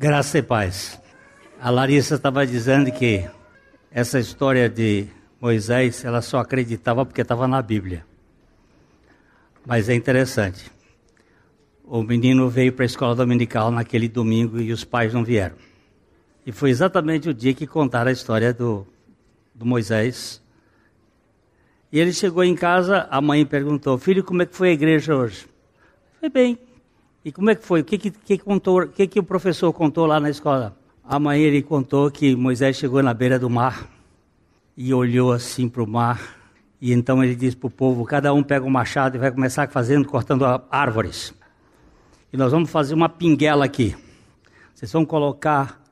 Graça e paz. A Larissa estava dizendo que essa história de Moisés, ela só acreditava porque estava na Bíblia. Mas é interessante. O menino veio para a escola dominical naquele domingo e os pais não vieram. E foi exatamente o dia que contaram a história do, do Moisés. E ele chegou em casa, a mãe perguntou: Filho, como é que foi a igreja hoje? Foi bem. E como é que foi? O que, que, que, contou, o que, que o professor contou lá na escola? A mãe ele contou que Moisés chegou na beira do mar e olhou assim para o mar. E então ele disse para o povo: cada um pega um machado e vai começar fazendo, cortando árvores. E nós vamos fazer uma pinguela aqui. Vocês vão colocar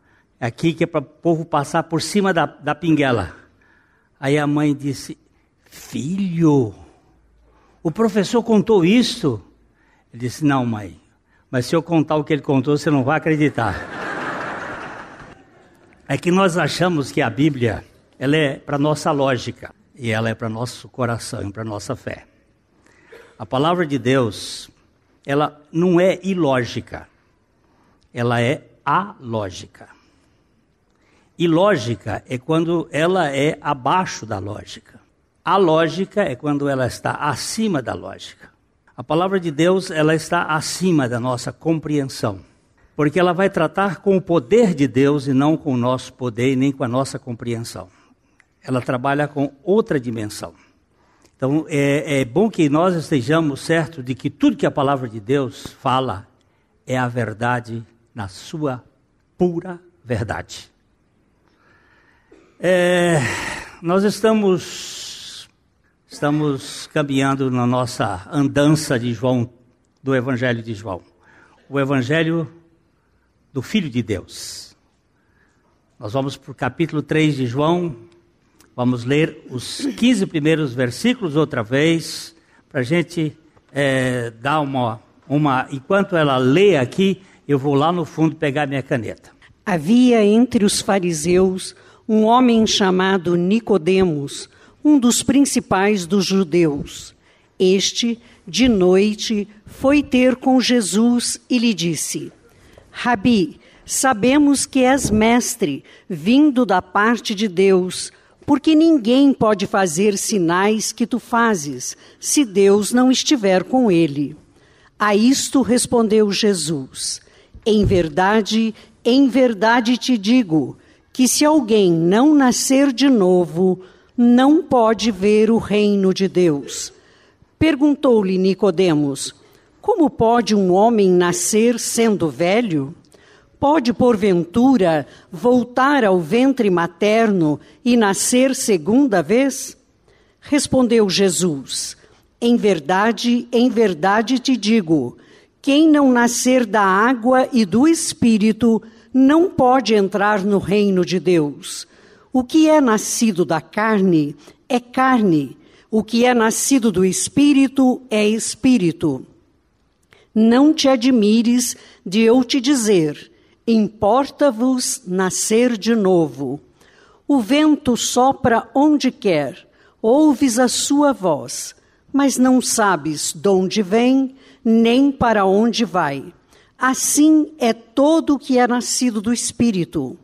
aqui que é para o povo passar por cima da, da pinguela. Aí a mãe disse: Filho, o professor contou isso? Ele disse: Não, mãe, mas se eu contar o que ele contou, você não vai acreditar. É que nós achamos que a Bíblia ela é para nossa lógica e ela é para nosso coração e para nossa fé. A palavra de Deus, ela não é ilógica, ela é alógica. Ilógica é quando ela é abaixo da lógica. A lógica é quando ela está acima da lógica. A palavra de Deus, ela está acima da nossa compreensão, porque ela vai tratar com o poder de Deus e não com o nosso poder e nem com a nossa compreensão. Ela trabalha com outra dimensão. Então, é, é bom que nós estejamos certos de que tudo que a palavra de Deus fala é a verdade na sua pura verdade. É, nós estamos Estamos caminhando na nossa andança de João, do Evangelho de João. O Evangelho do Filho de Deus. Nós vamos para o capítulo 3 de João, vamos ler os 15 primeiros versículos outra vez, para a gente é, dar uma, uma. Enquanto ela lê aqui, eu vou lá no fundo pegar minha caneta. Havia entre os fariseus um homem chamado Nicodemos um dos principais dos judeus. Este, de noite, foi ter com Jesus e lhe disse: Rabi, sabemos que és mestre, vindo da parte de Deus, porque ninguém pode fazer sinais que tu fazes, se Deus não estiver com ele. A isto respondeu Jesus: Em verdade, em verdade te digo, que se alguém não nascer de novo, não pode ver o reino de Deus. Perguntou-lhe Nicodemos: Como pode um homem nascer sendo velho? Pode porventura voltar ao ventre materno e nascer segunda vez? Respondeu Jesus: Em verdade, em verdade te digo, quem não nascer da água e do espírito não pode entrar no reino de Deus. O que é nascido da carne é carne, o que é nascido do espírito é espírito. Não te admires de eu te dizer: importa-vos nascer de novo. O vento sopra onde quer, ouves a sua voz, mas não sabes de onde vem, nem para onde vai. Assim é todo o que é nascido do espírito.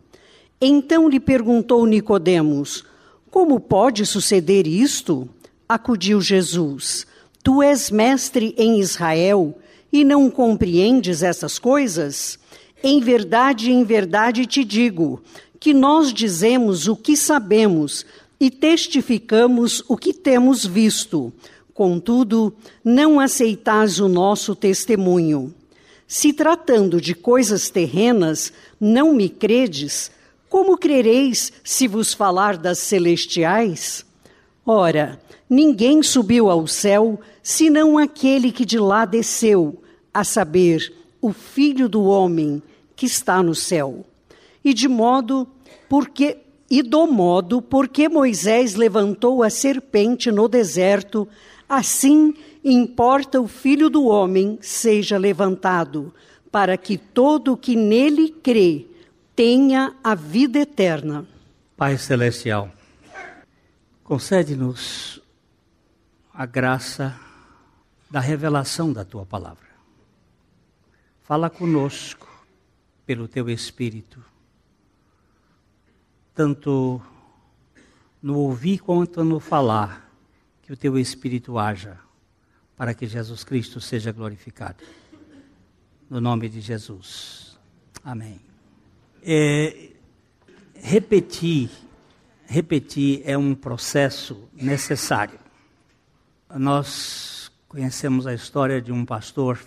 Então lhe perguntou Nicodemos: Como pode suceder isto? Acudiu Jesus: Tu és mestre em Israel e não compreendes essas coisas? Em verdade, em verdade te digo que nós dizemos o que sabemos e testificamos o que temos visto. Contudo, não aceitais o nosso testemunho. Se tratando de coisas terrenas, não me credes, como crereis se vos falar das celestiais? Ora, ninguém subiu ao céu senão aquele que de lá desceu, a saber, o Filho do homem que está no céu. E de modo porque e do modo porque Moisés levantou a serpente no deserto, assim importa o Filho do homem seja levantado, para que todo o que nele crê tenha a vida eterna. Pai Celestial, concede-nos a graça da revelação da tua palavra. Fala conosco, pelo teu Espírito, tanto no ouvir quanto no falar, que o teu Espírito haja para que Jesus Cristo seja glorificado. No nome de Jesus. Amém. É, repetir, repetir é um processo necessário. Nós conhecemos a história de um pastor,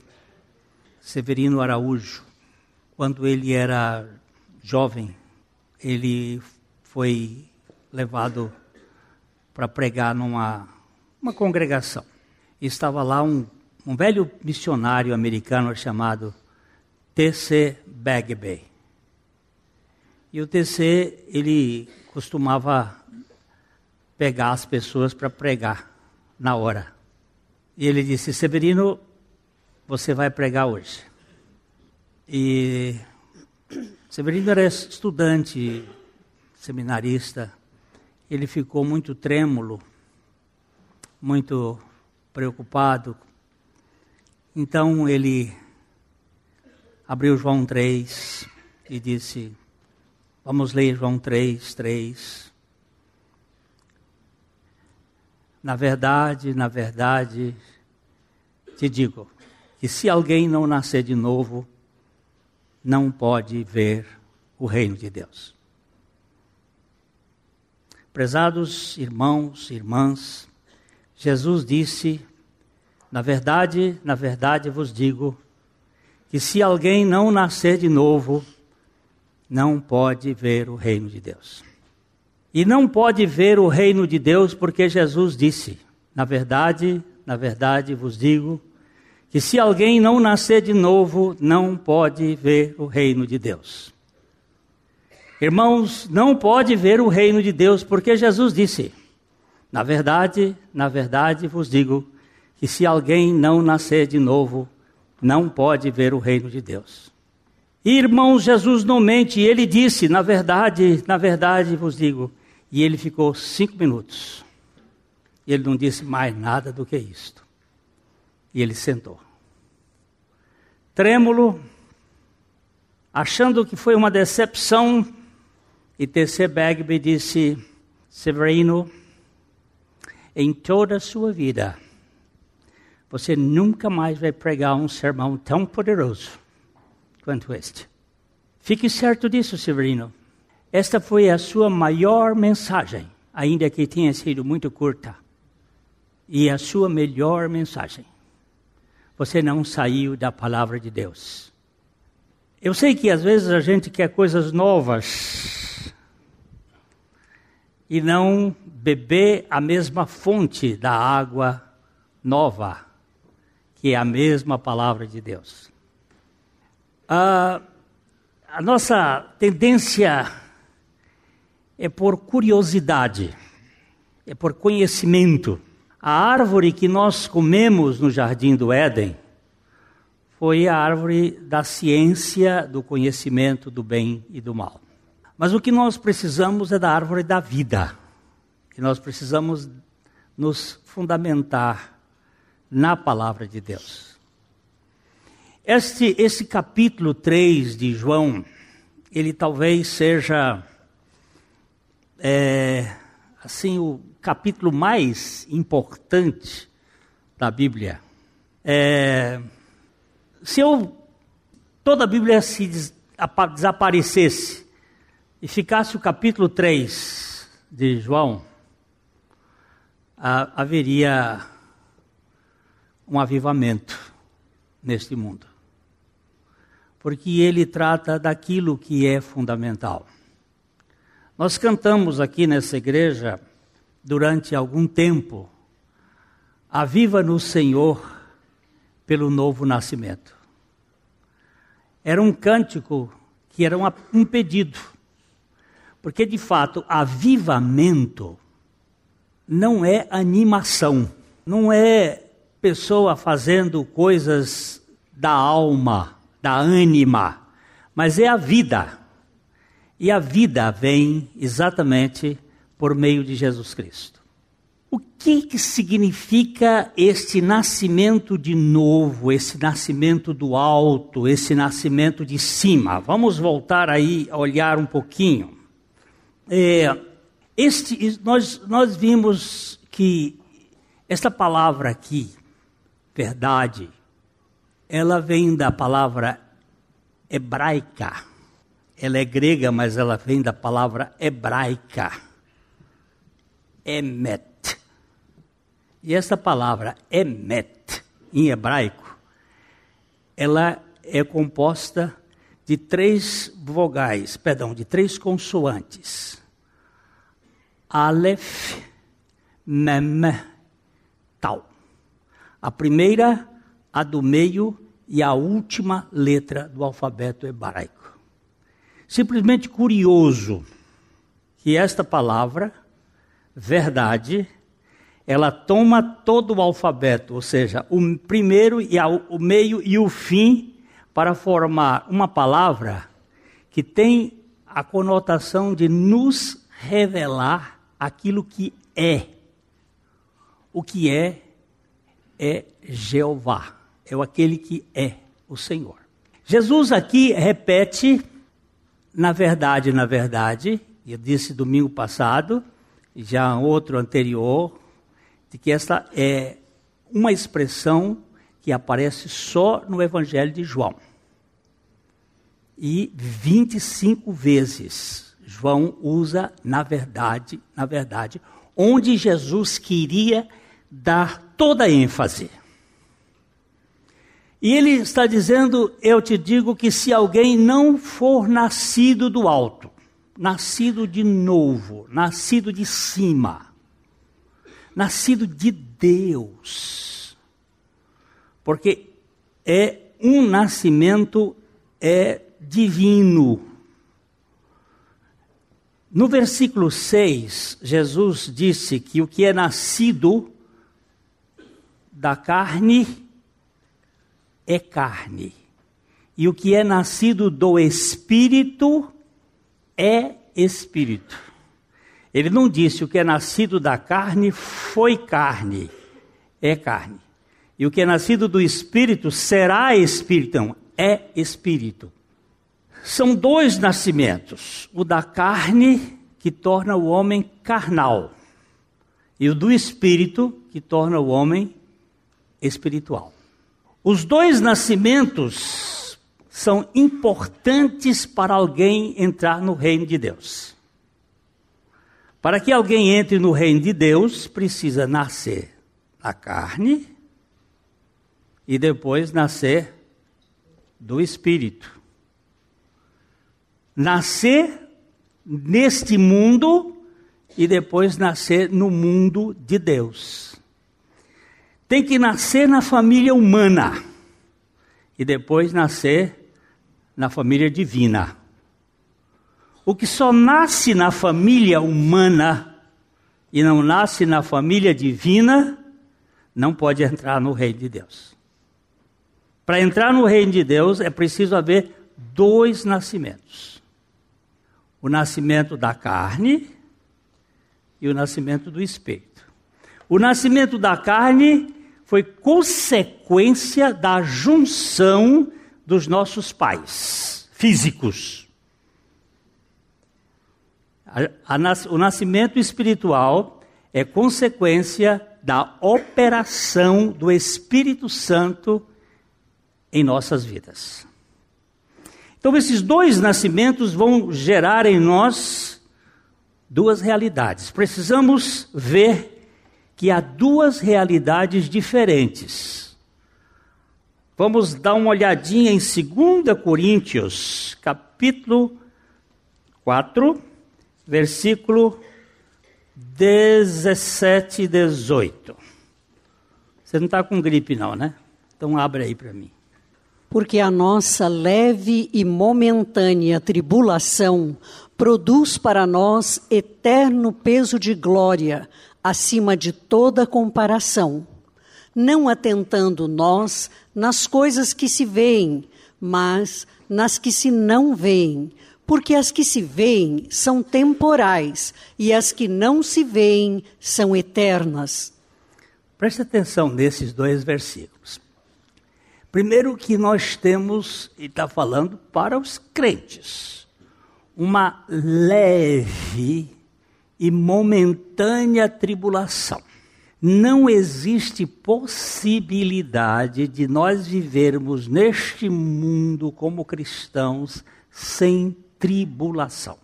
Severino Araújo. Quando ele era jovem, ele foi levado para pregar numa uma congregação. E estava lá um, um velho missionário americano chamado T.C. Bagby. E o TC, ele costumava pegar as pessoas para pregar na hora. E ele disse: Severino, você vai pregar hoje. E Severino era estudante, seminarista. Ele ficou muito trêmulo, muito preocupado. Então ele abriu João 3 e disse: Vamos ler João 3, 3. Na verdade, na verdade, te digo que se alguém não nascer de novo, não pode ver o reino de Deus. Prezados irmãos, irmãs, Jesus disse: Na verdade, na verdade vos digo, que se alguém não nascer de novo, não pode ver o reino de Deus. E não pode ver o reino de Deus porque Jesus disse: Na verdade, na verdade vos digo, que se alguém não nascer de novo, não pode ver o reino de Deus. Irmãos, não pode ver o reino de Deus porque Jesus disse: Na verdade, na verdade vos digo, que se alguém não nascer de novo, não pode ver o reino de Deus. Irmãos, Jesus não mente, ele disse, na verdade, na verdade vos digo. E ele ficou cinco minutos. E ele não disse mais nada do que isto. E ele sentou. Trêmulo, achando que foi uma decepção, e T.C. Bagby disse: Severino, em toda a sua vida, você nunca mais vai pregar um sermão tão poderoso quanto este. Fique certo disso, Severino. Esta foi a sua maior mensagem, ainda que tenha sido muito curta. E a sua melhor mensagem. Você não saiu da palavra de Deus. Eu sei que às vezes a gente quer coisas novas e não beber a mesma fonte da água nova, que é a mesma palavra de Deus. A nossa tendência é por curiosidade, é por conhecimento. A árvore que nós comemos no jardim do Éden foi a árvore da ciência, do conhecimento do bem e do mal. Mas o que nós precisamos é da árvore da vida. E nós precisamos nos fundamentar na palavra de Deus. Este, esse capítulo 3 de João, ele talvez seja é, assim o capítulo mais importante da Bíblia. É, se eu, toda a Bíblia se des, desaparecesse e ficasse o capítulo 3 de João, a, haveria um avivamento neste mundo porque ele trata daquilo que é fundamental. Nós cantamos aqui nessa igreja durante algum tempo, Aviva no Senhor pelo novo nascimento. Era um cântico que era um pedido, porque de fato, avivamento não é animação, não é pessoa fazendo coisas da alma da ânima, mas é a vida. E a vida vem exatamente por meio de Jesus Cristo. O que, que significa este nascimento de novo, esse nascimento do alto, esse nascimento de cima? Vamos voltar aí a olhar um pouquinho. É, este, nós, nós vimos que esta palavra aqui, verdade, ela vem da palavra hebraica. Ela é grega, mas ela vem da palavra hebraica. Emet. E essa palavra emet, em hebraico, ela é composta de três vogais, perdão, de três consoantes. Aleph, Mem, Tal. A primeira, a do meio e a última letra do alfabeto hebraico. Simplesmente curioso que esta palavra, verdade, ela toma todo o alfabeto, ou seja, o primeiro e o meio e o fim, para formar uma palavra que tem a conotação de nos revelar aquilo que é. O que é é Jeová, é aquele que é o Senhor. Jesus aqui repete, na verdade, na verdade, eu disse domingo passado, já outro anterior, de que essa é uma expressão que aparece só no Evangelho de João. E 25 vezes João usa na verdade, na verdade, onde Jesus queria dar toda a ênfase. E ele está dizendo: Eu te digo que se alguém não for nascido do alto, nascido de novo, nascido de cima, nascido de Deus. Porque é um nascimento é divino. No versículo 6, Jesus disse que o que é nascido da carne é carne, e o que é nascido do espírito é espírito. Ele não disse o que é nascido da carne foi carne, é carne. E o que é nascido do espírito será espírito, não, é espírito. São dois nascimentos: o da carne, que torna o homem carnal, e o do espírito, que torna o homem espiritual. Os dois nascimentos são importantes para alguém entrar no reino de Deus. Para que alguém entre no reino de Deus, precisa nascer da carne e depois nascer do espírito. Nascer neste mundo e depois nascer no mundo de Deus. Tem que nascer na família humana e depois nascer na família divina. O que só nasce na família humana e não nasce na família divina, não pode entrar no reino de Deus. Para entrar no reino de Deus é preciso haver dois nascimentos: o nascimento da carne e o nascimento do espírito. O nascimento da carne foi consequência da junção dos nossos pais físicos. A, a, o nascimento espiritual é consequência da operação do Espírito Santo em nossas vidas. Então, esses dois nascimentos vão gerar em nós duas realidades. Precisamos ver que há duas realidades diferentes. Vamos dar uma olhadinha em 2 Coríntios, capítulo 4 versículo 17 e 18. Você não está com gripe, não, né? Então abre aí para mim. Porque a nossa leve e momentânea tribulação produz para nós eterno peso de glória, acima de toda comparação. Não atentando nós nas coisas que se veem, mas nas que se não veem Porque as que se veem são temporais e as que não se veem são eternas. Preste atenção nesses dois versículos. Primeiro que nós temos, e está falando para os crentes, uma leve e momentânea tribulação. Não existe possibilidade de nós vivermos neste mundo como cristãos sem tribulação.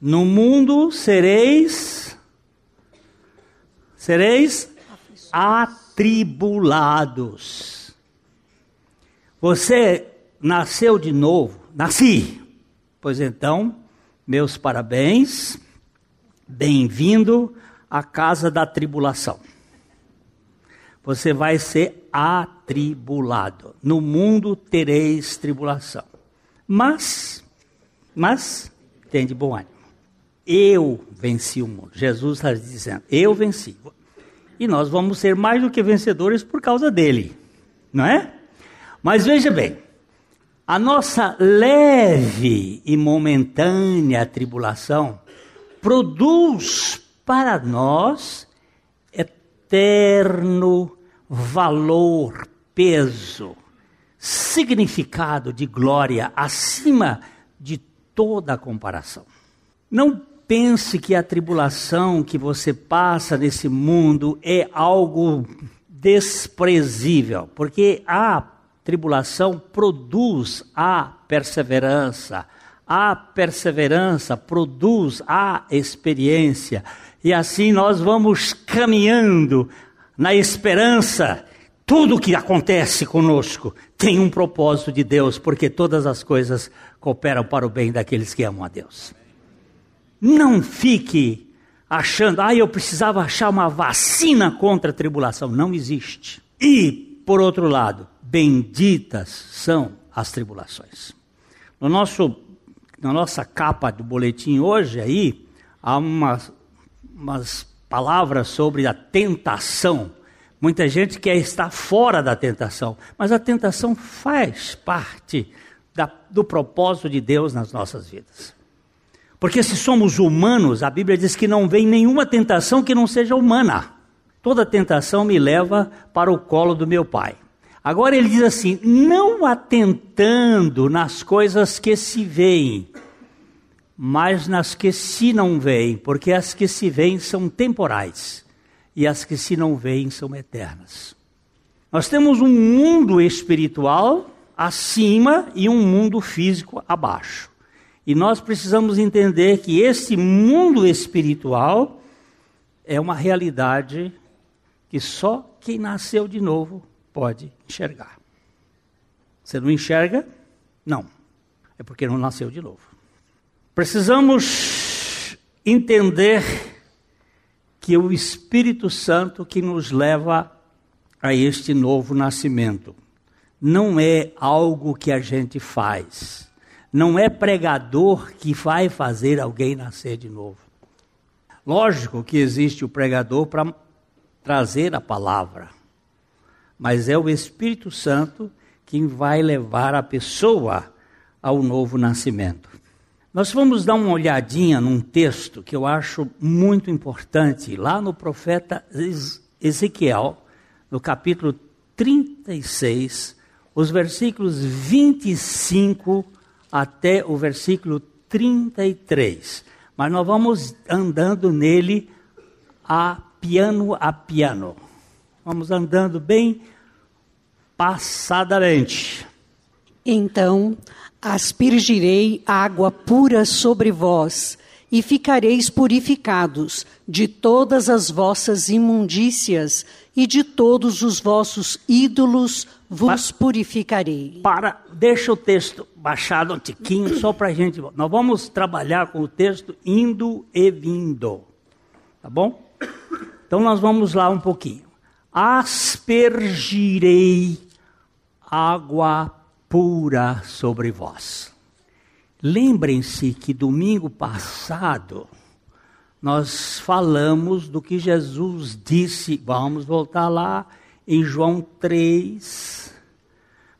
No mundo sereis sereis atribulados. Você nasceu de novo? Nasci. Pois então, meus parabéns. Bem-vindo à casa da tribulação. Você vai ser atribulado. No mundo tereis tribulação. Mas, mas, tem de bom ânimo. Eu venci o mundo. Jesus está dizendo, eu venci. E nós vamos ser mais do que vencedores por causa dele. Não é? Mas veja bem, a nossa leve e momentânea tribulação produz para nós eterno valor, peso, significado de glória acima de toda comparação. Não pense que a tribulação que você passa nesse mundo é algo desprezível, porque a tribulação produz a perseverança, a perseverança produz a experiência, e assim nós vamos caminhando na esperança tudo que acontece conosco tem um propósito de Deus, porque todas as coisas cooperam para o bem daqueles que amam a Deus. Não fique achando, ah, eu precisava achar uma vacina contra a tribulação. Não existe. E, por outro lado, benditas são as tribulações. No nosso, na nossa capa do boletim hoje aí, há umas, umas palavras sobre a tentação Muita gente quer estar fora da tentação, mas a tentação faz parte da, do propósito de Deus nas nossas vidas. Porque se somos humanos, a Bíblia diz que não vem nenhuma tentação que não seja humana. Toda tentação me leva para o colo do meu Pai. Agora ele diz assim: não atentando nas coisas que se veem, mas nas que se não veem, porque as que se veem são temporais e as que se não veem são eternas. Nós temos um mundo espiritual acima e um mundo físico abaixo. E nós precisamos entender que esse mundo espiritual é uma realidade que só quem nasceu de novo pode enxergar. Você não enxerga? Não. É porque não nasceu de novo. Precisamos entender que é o Espírito Santo que nos leva a este novo nascimento. Não é algo que a gente faz. Não é pregador que vai fazer alguém nascer de novo. Lógico que existe o pregador para trazer a palavra, mas é o Espírito Santo quem vai levar a pessoa ao novo nascimento. Nós vamos dar uma olhadinha num texto que eu acho muito importante, lá no profeta Ezequiel, no capítulo 36, os versículos 25 até o versículo 33. Mas nós vamos andando nele a piano a piano. Vamos andando bem passadamente. Então aspergirei água pura sobre vós, e ficareis purificados de todas as vossas imundícias e de todos os vossos ídolos vos pa purificarei. Para, deixa o texto baixado um tiquinho só para a gente. Nós vamos trabalhar com o texto indo e vindo, tá bom? Então nós vamos lá um pouquinho. Aspergirei água pura sobre vós. Lembrem-se que domingo passado nós falamos do que Jesus disse, vamos voltar lá em João 3,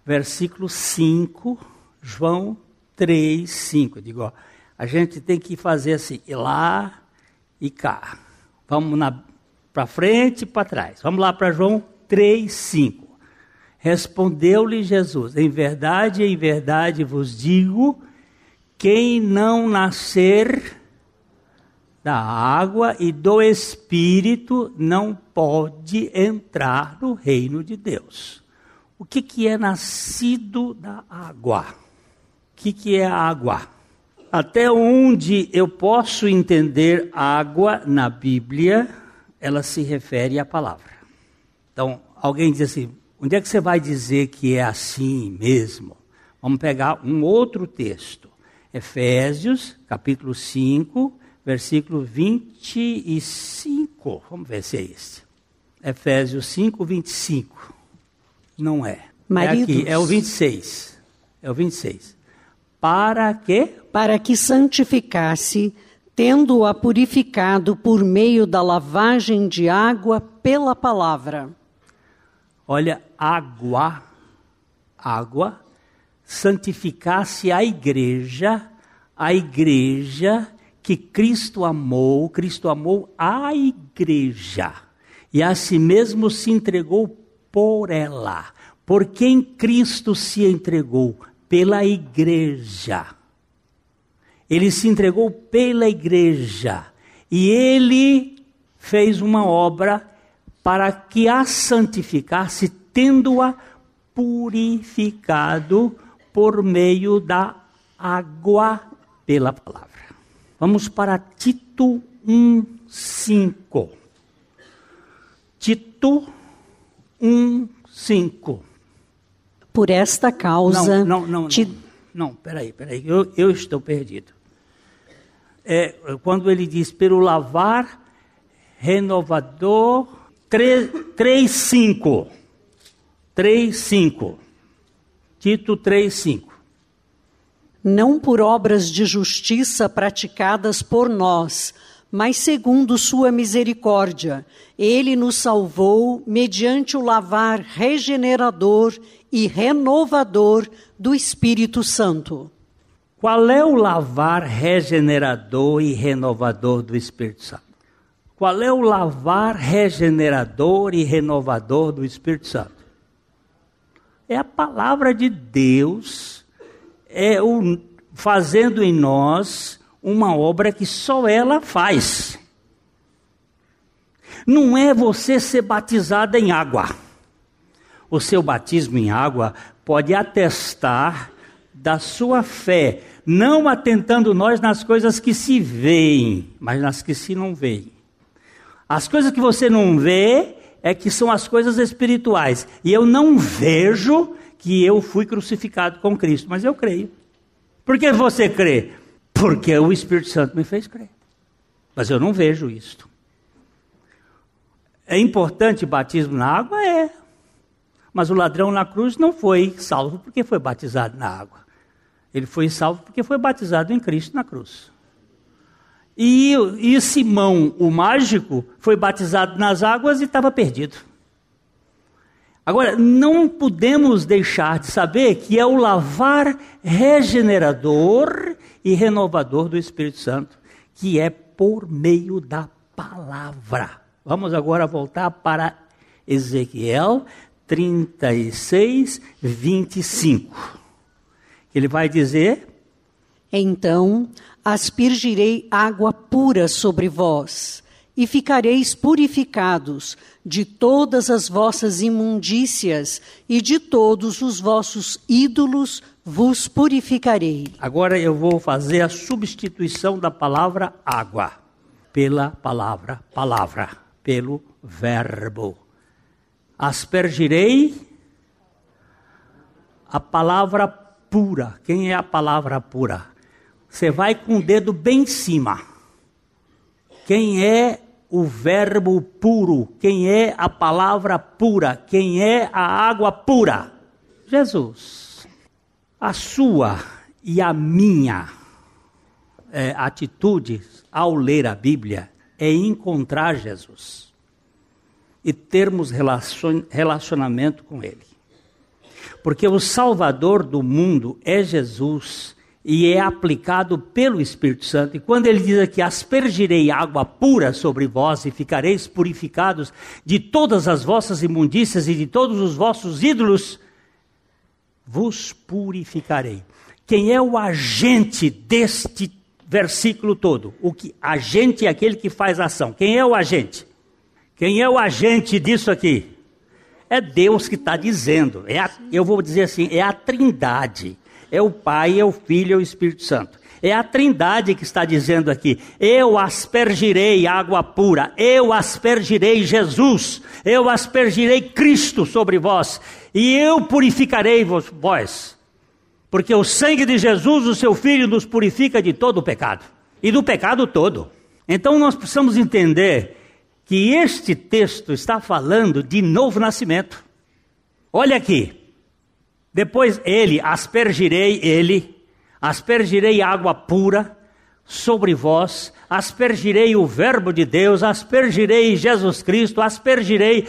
versículo 5. João 3, 5. Eu digo, ó, a gente tem que fazer assim, ir lá e cá. Vamos para frente e para trás. Vamos lá para João 3, 5. Respondeu-lhe Jesus: Em verdade, em verdade vos digo, quem não nascer da água e do Espírito não pode entrar no reino de Deus. O que, que é nascido da água? O que, que é água? Até onde eu posso entender água na Bíblia, ela se refere à palavra. Então, alguém diz assim: onde é que você vai dizer que é assim mesmo? Vamos pegar um outro texto. Efésios, capítulo 5, versículo 25. Vamos ver se é esse. Efésios 5, 25. Não é. Maridos. É aqui, é o 26. É o 26. Para que? Para que santificasse, tendo-a purificado por meio da lavagem de água pela palavra. Olha, água, água, santificasse a igreja, a igreja que Cristo amou, Cristo amou a igreja e a si mesmo se entregou por ela. Por quem Cristo se entregou? Pela igreja. Ele se entregou pela igreja e ele fez uma obra para que a santificasse, tendo-a purificado por meio da água pela palavra. Vamos para Tito 1:5. Tito 1:5. Por esta causa. Não, não, não. Não, não peraí, peraí. Eu, eu estou perdido. É, quando ele diz, pelo lavar renovador 3,5. 3,5. Tito 3,5. Não por obras de justiça praticadas por nós, mas segundo sua misericórdia. Ele nos salvou mediante o lavar regenerador e renovador do Espírito Santo. Qual é o lavar regenerador e renovador do Espírito Santo? Qual é o lavar regenerador e renovador do Espírito Santo? É a palavra de Deus, é o fazendo em nós uma obra que só ela faz. Não é você ser batizado em água. O seu batismo em água pode atestar da sua fé, não atentando nós nas coisas que se veem, mas nas que se não veem. As coisas que você não vê é que são as coisas espirituais. E eu não vejo que eu fui crucificado com Cristo, mas eu creio. Por que você crê? Porque o Espírito Santo me fez crer. Mas eu não vejo isto. É importante batismo na água? É. Mas o ladrão na cruz não foi salvo porque foi batizado na água. Ele foi salvo porque foi batizado em Cristo na cruz. E, e Simão, o mágico, foi batizado nas águas e estava perdido. Agora, não podemos deixar de saber que é o lavar regenerador e renovador do Espírito Santo, que é por meio da palavra. Vamos agora voltar para Ezequiel 36, 25. Ele vai dizer: Então aspergirei água pura sobre vós, e ficareis purificados de todas as vossas imundícias e de todos os vossos ídolos vos purificarei. Agora eu vou fazer a substituição da palavra água pela palavra palavra, pelo verbo. Aspergirei a palavra pura. Quem é a palavra pura? Você vai com o dedo bem em cima. Quem é o verbo puro? Quem é a palavra pura? Quem é a água pura? Jesus. A sua e a minha é, atitude ao ler a Bíblia é encontrar Jesus e termos relacionamento com Ele. Porque o Salvador do mundo é Jesus e é aplicado pelo Espírito Santo. E quando ele diz aqui: aspergirei água pura sobre vós e ficareis purificados de todas as vossas imundícias e de todos os vossos ídolos, vos purificarei. Quem é o agente deste versículo todo? O que agente é aquele que faz ação. Quem é o agente? Quem é o agente disso aqui? É Deus que está dizendo. É a, eu vou dizer assim, é a Trindade. É o Pai, é o Filho, é o Espírito Santo. É a Trindade que está dizendo aqui: Eu aspergirei água pura, eu aspergirei Jesus, eu aspergirei Cristo sobre vós, e eu purificarei vós. Porque o sangue de Jesus, o seu Filho, nos purifica de todo o pecado e do pecado todo. Então nós precisamos entender que este texto está falando de novo nascimento. Olha aqui, depois ele, aspergirei ele, aspergirei água pura sobre vós, aspergirei o Verbo de Deus, aspergirei Jesus Cristo, aspergirei.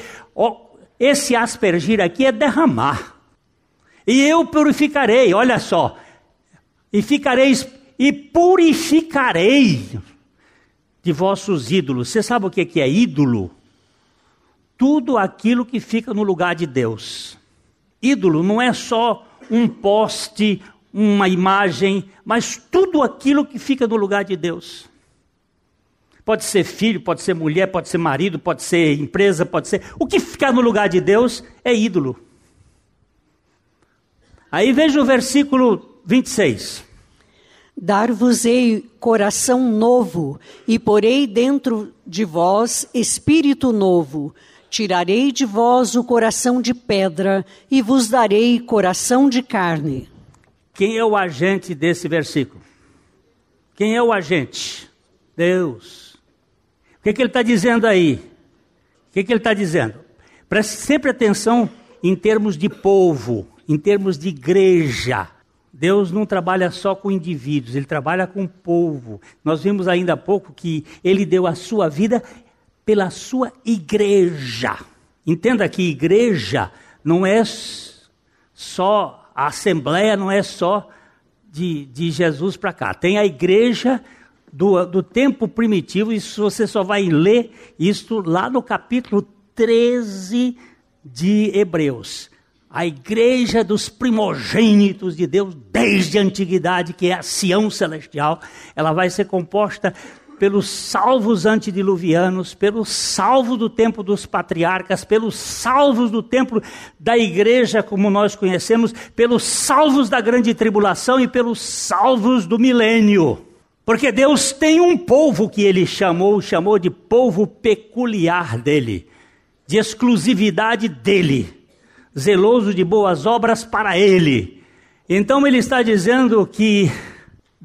Esse aspergir aqui é derramar. E eu purificarei, olha só. E ficareis, e purificarei de vossos ídolos. Você sabe o que é ídolo? Tudo aquilo que fica no lugar de Deus. Ídolo não é só um poste, uma imagem, mas tudo aquilo que fica no lugar de Deus. Pode ser filho, pode ser mulher, pode ser marido, pode ser empresa, pode ser. O que ficar no lugar de Deus é ídolo. Aí veja o versículo 26. Dar-vos-ei coração novo, e porei dentro de vós espírito novo Tirarei de vós o coração de pedra e vos darei coração de carne. Quem é o agente desse versículo? Quem é o agente? Deus. O que, é que ele está dizendo aí? O que, é que ele está dizendo? Preste sempre atenção em termos de povo, em termos de igreja. Deus não trabalha só com indivíduos, ele trabalha com o povo. Nós vimos ainda há pouco que ele deu a sua vida pela sua igreja. Entenda que igreja não é só, a assembleia não é só de, de Jesus para cá. Tem a igreja do, do tempo primitivo, isso você só vai ler isso lá no capítulo 13 de Hebreus. A igreja dos primogênitos de Deus desde a antiguidade, que é a Sião celestial, ela vai ser composta pelos salvos antediluvianos, pelos salvos do tempo dos patriarcas, pelos salvos do tempo da igreja como nós conhecemos, pelos salvos da grande tribulação e pelos salvos do milênio. Porque Deus tem um povo que ele chamou, chamou de povo peculiar dele, de exclusividade dele, zeloso de boas obras para ele. Então ele está dizendo que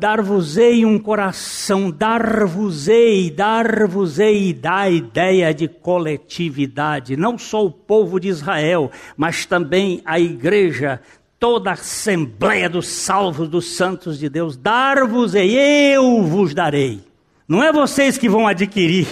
Dar-vos-ei um coração, dar-vos-ei, dar-vos-ei dá a ideia de coletividade, não só o povo de Israel, mas também a igreja, toda a assembleia dos salvos, dos santos de Deus. Dar-vos-ei, eu vos darei. Não é vocês que vão adquirir,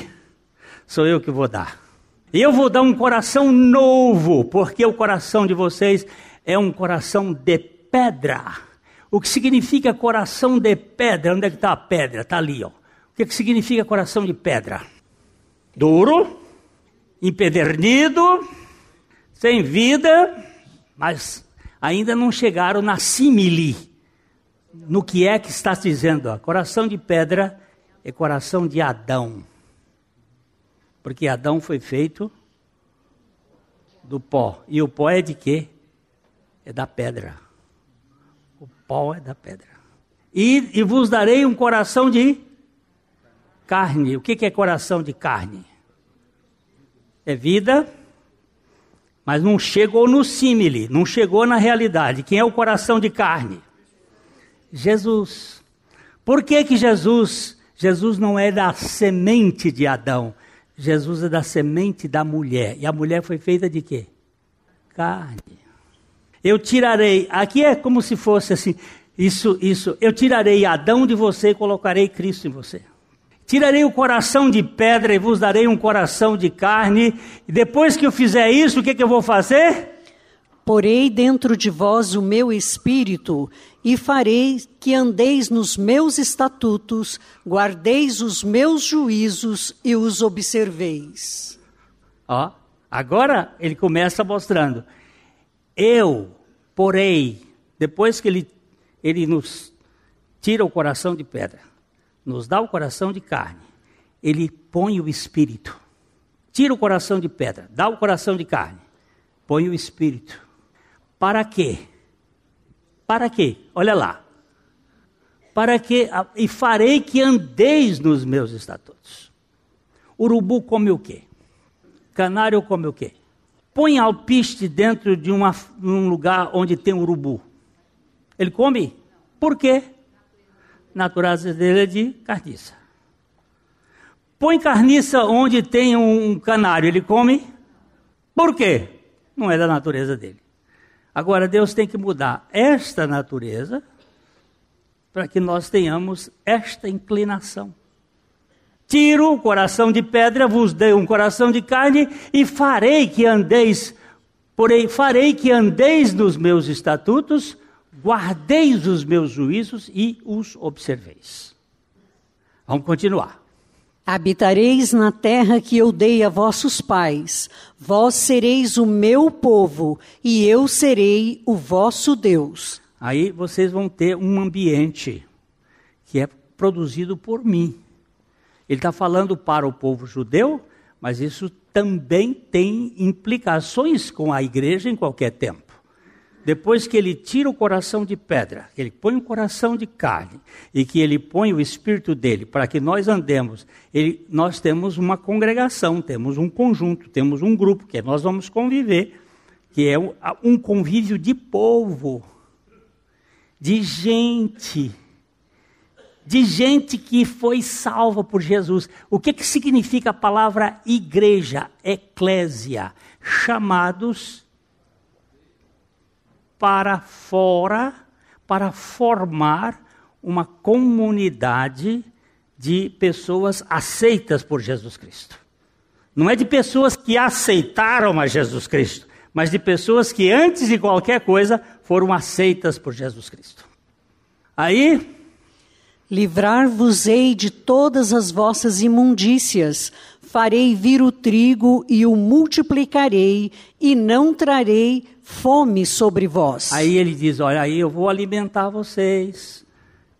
sou eu que vou dar. Eu vou dar um coração novo, porque o coração de vocês é um coração de pedra o que significa coração de pedra? Onde é que está a pedra? Está ali, ó. O que, que significa coração de pedra? Duro, empedernido, sem vida, mas ainda não chegaram na simile. No que é que está dizendo? Ó, coração de pedra é coração de Adão. Porque Adão foi feito do pó. E o pó é de quê? É da pedra pó é da pedra. E, e vos darei um coração de carne. O que, que é coração de carne? É vida, mas não chegou no símile, não chegou na realidade. Quem é o coração de carne? Jesus. Por que que Jesus, Jesus não é da semente de Adão? Jesus é da semente da mulher. E a mulher foi feita de quê? Carne. Eu tirarei, aqui é como se fosse assim, isso, isso, eu tirarei Adão de você e colocarei Cristo em você. Tirarei o coração de pedra e vos darei um coração de carne. E depois que eu fizer isso, o que, que eu vou fazer? Porei dentro de vós o meu espírito e farei que andeis nos meus estatutos, guardeis os meus juízos e os observeis. Ó, agora ele começa mostrando. Eu porei, depois que ele, ele nos tira o coração de pedra, nos dá o coração de carne, ele põe o espírito. Tira o coração de pedra, dá o coração de carne, põe o espírito. Para quê? Para quê? Olha lá. Para que e farei que andeis nos meus estatutos. Urubu come o quê? Canário come o quê? Põe alpiste dentro de uma, um lugar onde tem urubu. Ele come? Por quê? Natureza dele é de carniça. Põe carniça onde tem um canário, ele come? Por quê? Não é da natureza dele. Agora, Deus tem que mudar esta natureza para que nós tenhamos esta inclinação. Tiro o coração de pedra, vos dei um coração de carne e farei que andeis, porém farei que andeis nos meus estatutos, guardeis os meus juízos e os observeis. Vamos continuar. Habitareis na terra que eu dei a vossos pais, vós sereis o meu povo, e eu serei o vosso Deus. Aí vocês vão ter um ambiente que é produzido por mim. Ele está falando para o povo judeu, mas isso também tem implicações com a igreja em qualquer tempo depois que ele tira o coração de pedra, que ele põe o coração de carne e que ele põe o espírito dele para que nós andemos, ele, nós temos uma congregação, temos um conjunto, temos um grupo que nós vamos conviver, que é um convívio de povo, de gente, de gente que foi salva por Jesus. O que, que significa a palavra igreja, eclésia? Chamados para fora para formar uma comunidade de pessoas aceitas por Jesus Cristo. Não é de pessoas que aceitaram a Jesus Cristo, mas de pessoas que antes de qualquer coisa foram aceitas por Jesus Cristo. Aí. Livrar-vos-ei de todas as vossas imundícias, farei vir o trigo e o multiplicarei, e não trarei fome sobre vós. Aí ele diz: Olha, aí eu vou alimentar vocês,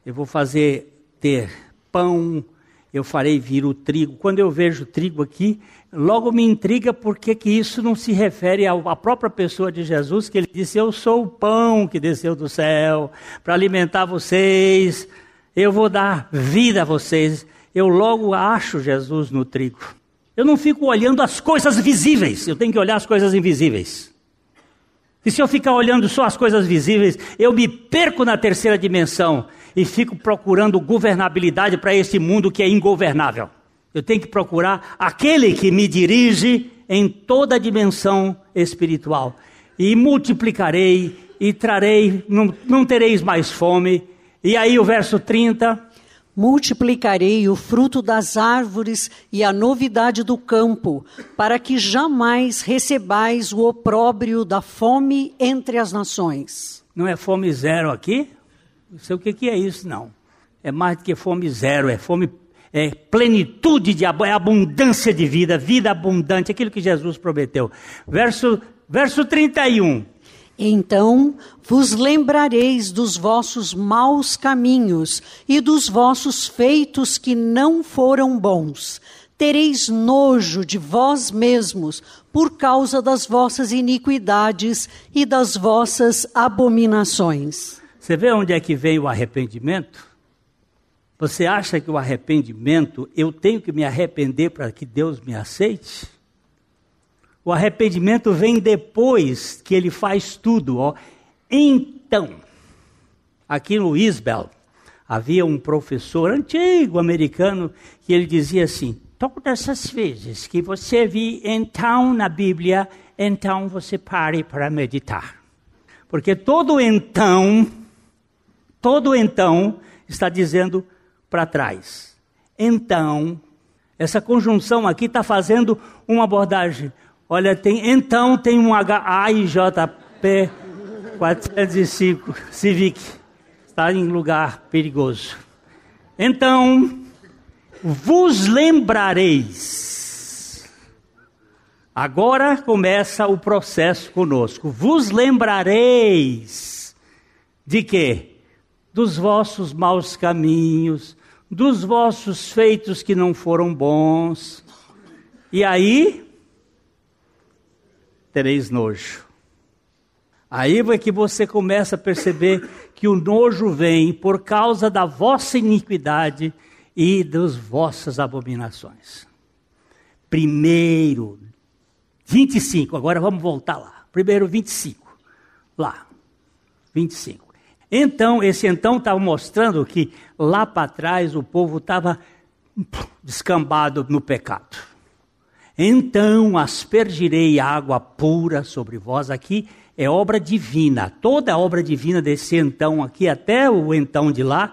eu vou fazer ter pão, eu farei vir o trigo. Quando eu vejo trigo aqui, logo me intriga porque que isso não se refere à própria pessoa de Jesus, que ele disse: Eu sou o pão que desceu do céu para alimentar vocês, eu vou dar vida a vocês. Eu logo acho Jesus no trigo. Eu não fico olhando as coisas visíveis, eu tenho que olhar as coisas invisíveis. E se eu ficar olhando só as coisas visíveis, eu me perco na terceira dimensão e fico procurando governabilidade para esse mundo que é ingovernável. Eu tenho que procurar aquele que me dirige em toda a dimensão espiritual. E multiplicarei e trarei, não, não tereis mais fome. E aí o verso 30 multiplicarei o fruto das árvores e a novidade do campo, para que jamais recebais o opróbrio da fome entre as nações. Não é fome zero aqui? Não sei o que, é isso, não. É mais do que fome zero, é fome, é plenitude de é abundância de vida, vida abundante, aquilo que Jesus prometeu. Verso, verso 31. Então vos lembrareis dos vossos maus caminhos e dos vossos feitos que não foram bons. Tereis nojo de vós mesmos por causa das vossas iniquidades e das vossas abominações. Você vê onde é que vem o arrependimento? Você acha que o arrependimento, eu tenho que me arrepender para que Deus me aceite? O arrependimento vem depois que ele faz tudo. Ó. Então, aqui no Isbel, havia um professor antigo americano que ele dizia assim: todas as vezes que você vir então na Bíblia, então você pare para meditar. Porque todo então, todo então está dizendo para trás. Então, essa conjunção aqui está fazendo uma abordagem Olha, tem, então tem um H, A J CP 405 Civic. Está em lugar perigoso. Então, vos lembrareis. Agora começa o processo conosco. Vos lembrareis de quê? Dos vossos maus caminhos, dos vossos feitos que não foram bons. E aí tereis nojo. Aí é que você começa a perceber que o nojo vem por causa da vossa iniquidade e das vossas abominações. Primeiro, 25, agora vamos voltar lá. Primeiro, 25. Lá, 25. Então, esse então estava mostrando que lá para trás o povo estava descambado no pecado. Então aspergirei água pura sobre vós. Aqui é obra divina. Toda a obra divina desse então aqui, até o então de lá,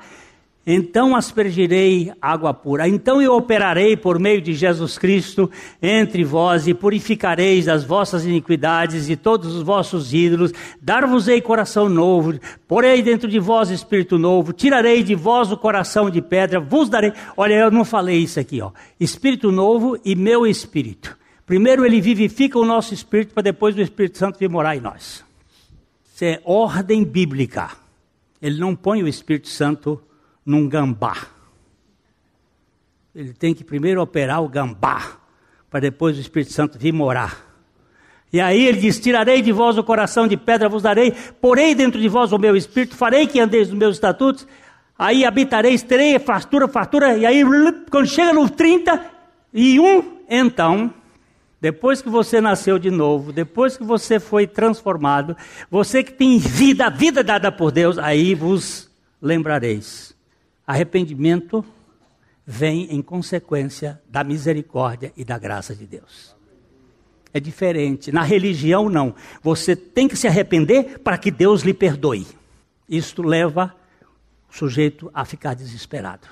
então aspergirei água pura. Então eu operarei por meio de Jesus Cristo entre vós e purificareis as vossas iniquidades e todos os vossos ídolos. Dar-vos-ei coração novo, porei dentro de vós espírito novo, tirarei de vós o coração de pedra, vos darei. Olha, eu não falei isso aqui, ó. Espírito novo e meu espírito. Primeiro ele vivifica o nosso espírito para depois o Espírito Santo vir morar em nós. Isso é ordem bíblica. Ele não põe o Espírito Santo num gambá. Ele tem que primeiro operar o gambá, para depois o Espírito Santo vir morar. E aí ele diz: Tirarei de vós o coração de pedra, vos darei, porei dentro de vós o meu espírito, farei que andeis nos meus estatutos, aí habitareis, terei fartura, fartura, e aí quando chega no 30 e 1, então, depois que você nasceu de novo, depois que você foi transformado, você que tem vida, vida dada por Deus, aí vos lembrareis Arrependimento vem em consequência da misericórdia e da graça de Deus. É diferente. Na religião, não. Você tem que se arrepender para que Deus lhe perdoe. Isto leva o sujeito a ficar desesperado.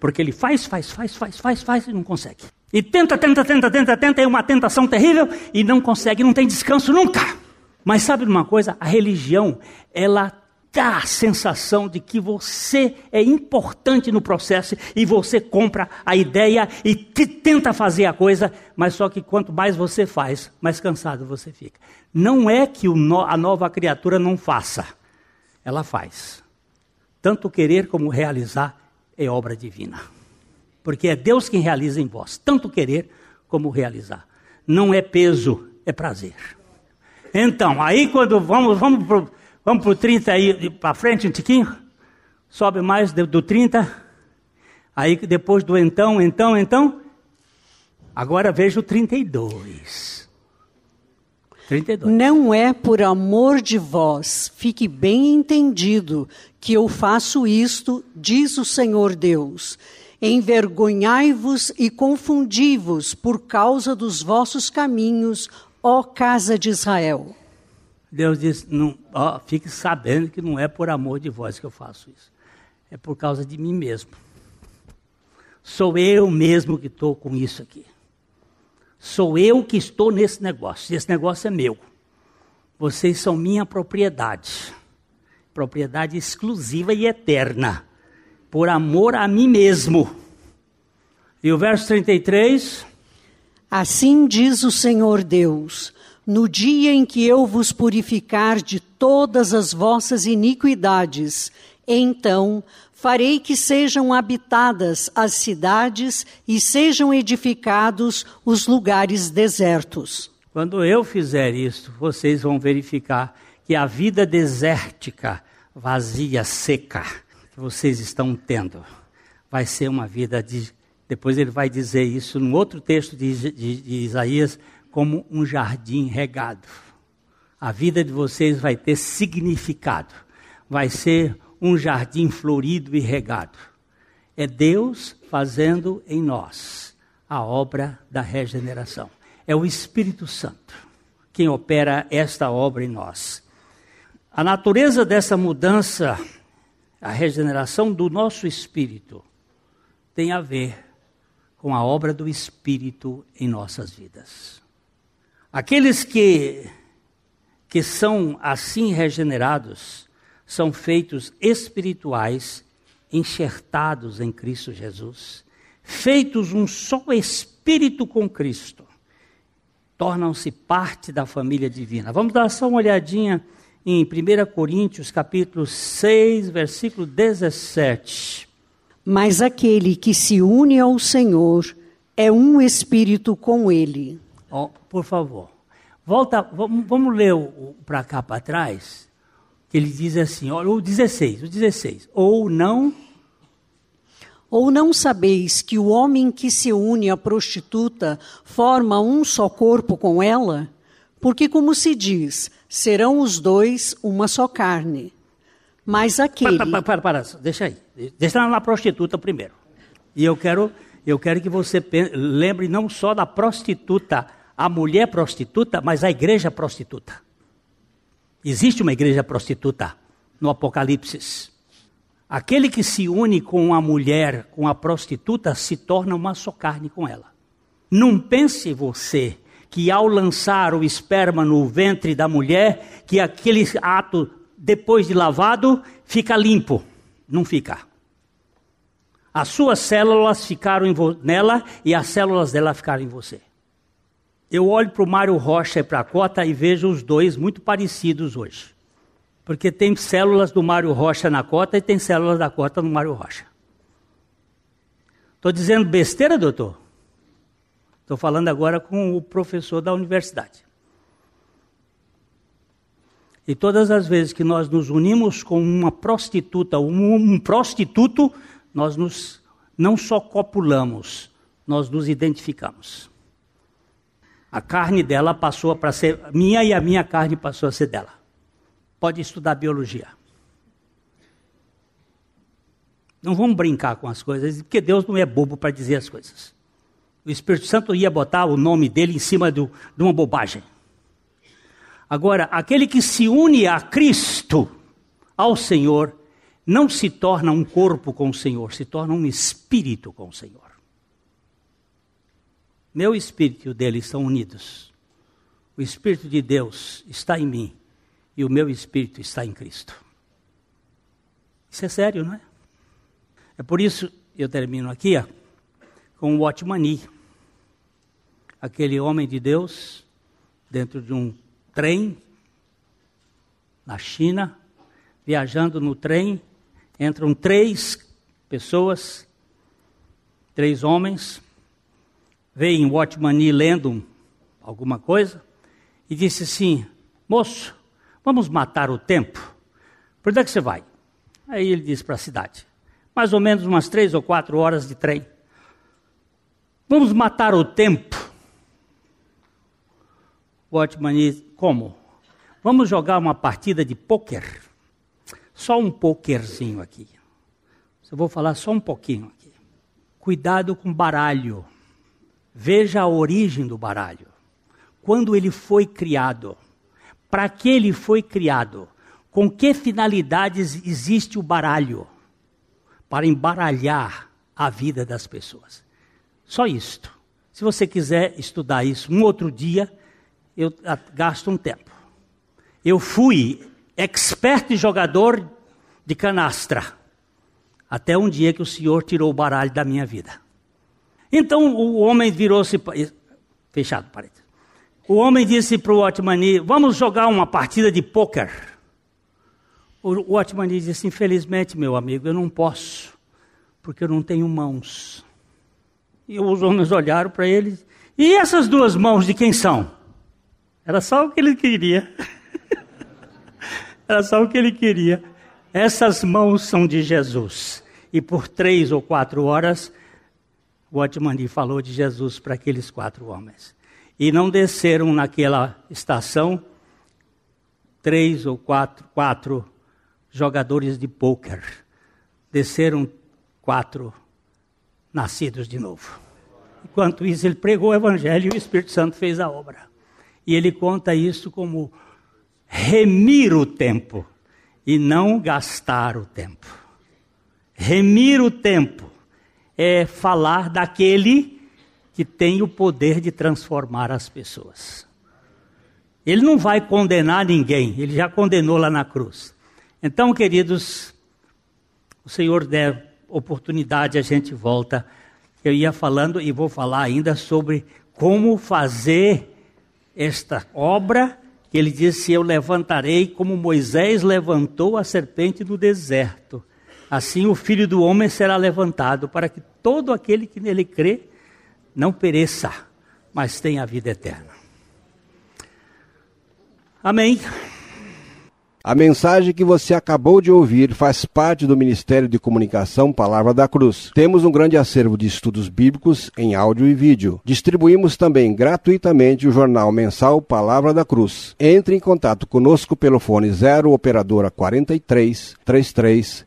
Porque ele faz, faz, faz, faz, faz, faz e não consegue. E tenta, tenta, tenta, tenta, tenta, é uma tentação terrível e não consegue, não tem descanso nunca. Mas sabe de uma coisa? A religião, ela dá a sensação de que você é importante no processo e você compra a ideia e tenta fazer a coisa, mas só que quanto mais você faz, mais cansado você fica. Não é que no, a nova criatura não faça, ela faz. Tanto querer como realizar é obra divina. Porque é Deus quem realiza em vós, tanto querer como realizar. Não é peso, é prazer. Então, aí quando vamos, vamos Vamos para o 30 aí, para frente um tiquinho. Sobe mais do, do 30. Aí depois do então, então, então. Agora veja o 32. 32. Não é por amor de vós, fique bem entendido, que eu faço isto, diz o Senhor Deus. Envergonhai-vos e confundi-vos por causa dos vossos caminhos, ó casa de Israel. Deus disse: não, ó, fique sabendo que não é por amor de vós que eu faço isso, é por causa de mim mesmo. Sou eu mesmo que estou com isso aqui. Sou eu que estou nesse negócio. Esse negócio é meu. Vocês são minha propriedade. Propriedade exclusiva e eterna. Por amor a mim mesmo. E o verso 33. Assim diz o Senhor Deus no dia em que eu vos purificar de todas as vossas iniquidades, então farei que sejam habitadas as cidades e sejam edificados os lugares desertos. Quando eu fizer isso, vocês vão verificar que a vida desértica, vazia, seca, que vocês estão tendo, vai ser uma vida de. Depois ele vai dizer isso num outro texto de, de, de Isaías como um jardim regado. A vida de vocês vai ter significado. Vai ser um jardim florido e regado. É Deus fazendo em nós a obra da regeneração. É o Espírito Santo quem opera esta obra em nós. A natureza dessa mudança, a regeneração do nosso espírito, tem a ver com a obra do Espírito em nossas vidas. Aqueles que, que são assim regenerados são feitos espirituais, enxertados em Cristo Jesus, feitos um só espírito com Cristo, tornam-se parte da família divina. Vamos dar só uma olhadinha em 1 Coríntios, capítulo 6, versículo 17. Mas aquele que se une ao Senhor é um espírito com ele. Oh, por favor, volta, vamos, vamos ler para cá para trás que ele diz assim, olha, o 16, o 16. Ou não. Ou não sabeis que o homem que se une à prostituta forma um só corpo com ela? Porque, como se diz, serão os dois uma só carne. Mas aquele. Para, para, para, para, deixa aí. Deixa na prostituta primeiro. E eu quero, eu quero que você lembre não só da prostituta, a mulher prostituta, mas a igreja prostituta. Existe uma igreja prostituta no Apocalipse. Aquele que se une com a mulher, com a prostituta, se torna uma só carne com ela. Não pense você que ao lançar o esperma no ventre da mulher, que aquele ato, depois de lavado, fica limpo. Não fica. As suas células ficaram nela e as células dela ficaram em você. Eu olho para o Mário Rocha e para a Cota e vejo os dois muito parecidos hoje. Porque tem células do Mário Rocha na Cota e tem células da Cota no Mário Rocha. Estou dizendo besteira, doutor? Estou falando agora com o professor da universidade. E todas as vezes que nós nos unimos com uma prostituta, um, um prostituto, nós nos, não só copulamos, nós nos identificamos. A carne dela passou para ser minha e a minha carne passou a ser dela. Pode estudar biologia. Não vamos brincar com as coisas, porque Deus não é bobo para dizer as coisas. O Espírito Santo ia botar o nome dele em cima do, de uma bobagem. Agora, aquele que se une a Cristo, ao Senhor, não se torna um corpo com o Senhor, se torna um espírito com o Senhor. Meu espírito e o dele estão unidos. O espírito de Deus está em mim e o meu espírito está em Cristo. Isso é sério, não é? É por isso eu termino aqui ó, com o Watmani, aquele homem de Deus dentro de um trem na China, viajando no trem, entram três pessoas, três homens, veio em Watmani lendo alguma coisa e disse assim: Moço, vamos matar o tempo. Por onde é que você vai? Aí ele disse para a cidade: Mais ou menos umas três ou quatro horas de trem. Vamos matar o tempo. Watmani, como? Vamos jogar uma partida de pôquer. Só um pôquerzinho aqui. Eu vou falar só um pouquinho aqui. Cuidado com baralho. Veja a origem do baralho. Quando ele foi criado. Para que ele foi criado? Com que finalidades existe o baralho? Para embaralhar a vida das pessoas. Só isto. Se você quiser estudar isso um outro dia, eu gasto um tempo. Eu fui expert jogador de canastra. Até um dia que o Senhor tirou o baralho da minha vida. Então o homem virou-se. Fechado, parede. O homem disse para o Otmani: Vamos jogar uma partida de pôquer. O Otmani disse: Infelizmente, meu amigo, eu não posso, porque eu não tenho mãos. E os homens olharam para ele: E essas duas mãos de quem são? Era só o que ele queria. Era só o que ele queria. Essas mãos são de Jesus. E por três ou quatro horas Watmani falou de Jesus para aqueles quatro homens. E não desceram naquela estação três ou quatro, quatro jogadores de pôquer. Desceram quatro nascidos de novo. Enquanto isso, ele pregou o evangelho e o Espírito Santo fez a obra. E ele conta isso como remir o tempo e não gastar o tempo. Remir o tempo é falar daquele que tem o poder de transformar as pessoas. Ele não vai condenar ninguém, ele já condenou lá na cruz. Então, queridos, o Senhor der oportunidade, a gente volta. Eu ia falando e vou falar ainda sobre como fazer esta obra que ele disse: Eu levantarei como Moisés levantou a serpente no deserto. Assim o filho do homem será levantado, para que todo aquele que nele crê não pereça, mas tenha a vida eterna. Amém. A mensagem que você acabou de ouvir faz parte do Ministério de Comunicação Palavra da Cruz. Temos um grande acervo de estudos bíblicos em áudio e vídeo. Distribuímos também gratuitamente o jornal mensal Palavra da Cruz. Entre em contato conosco pelo fone 0 operadora 43 33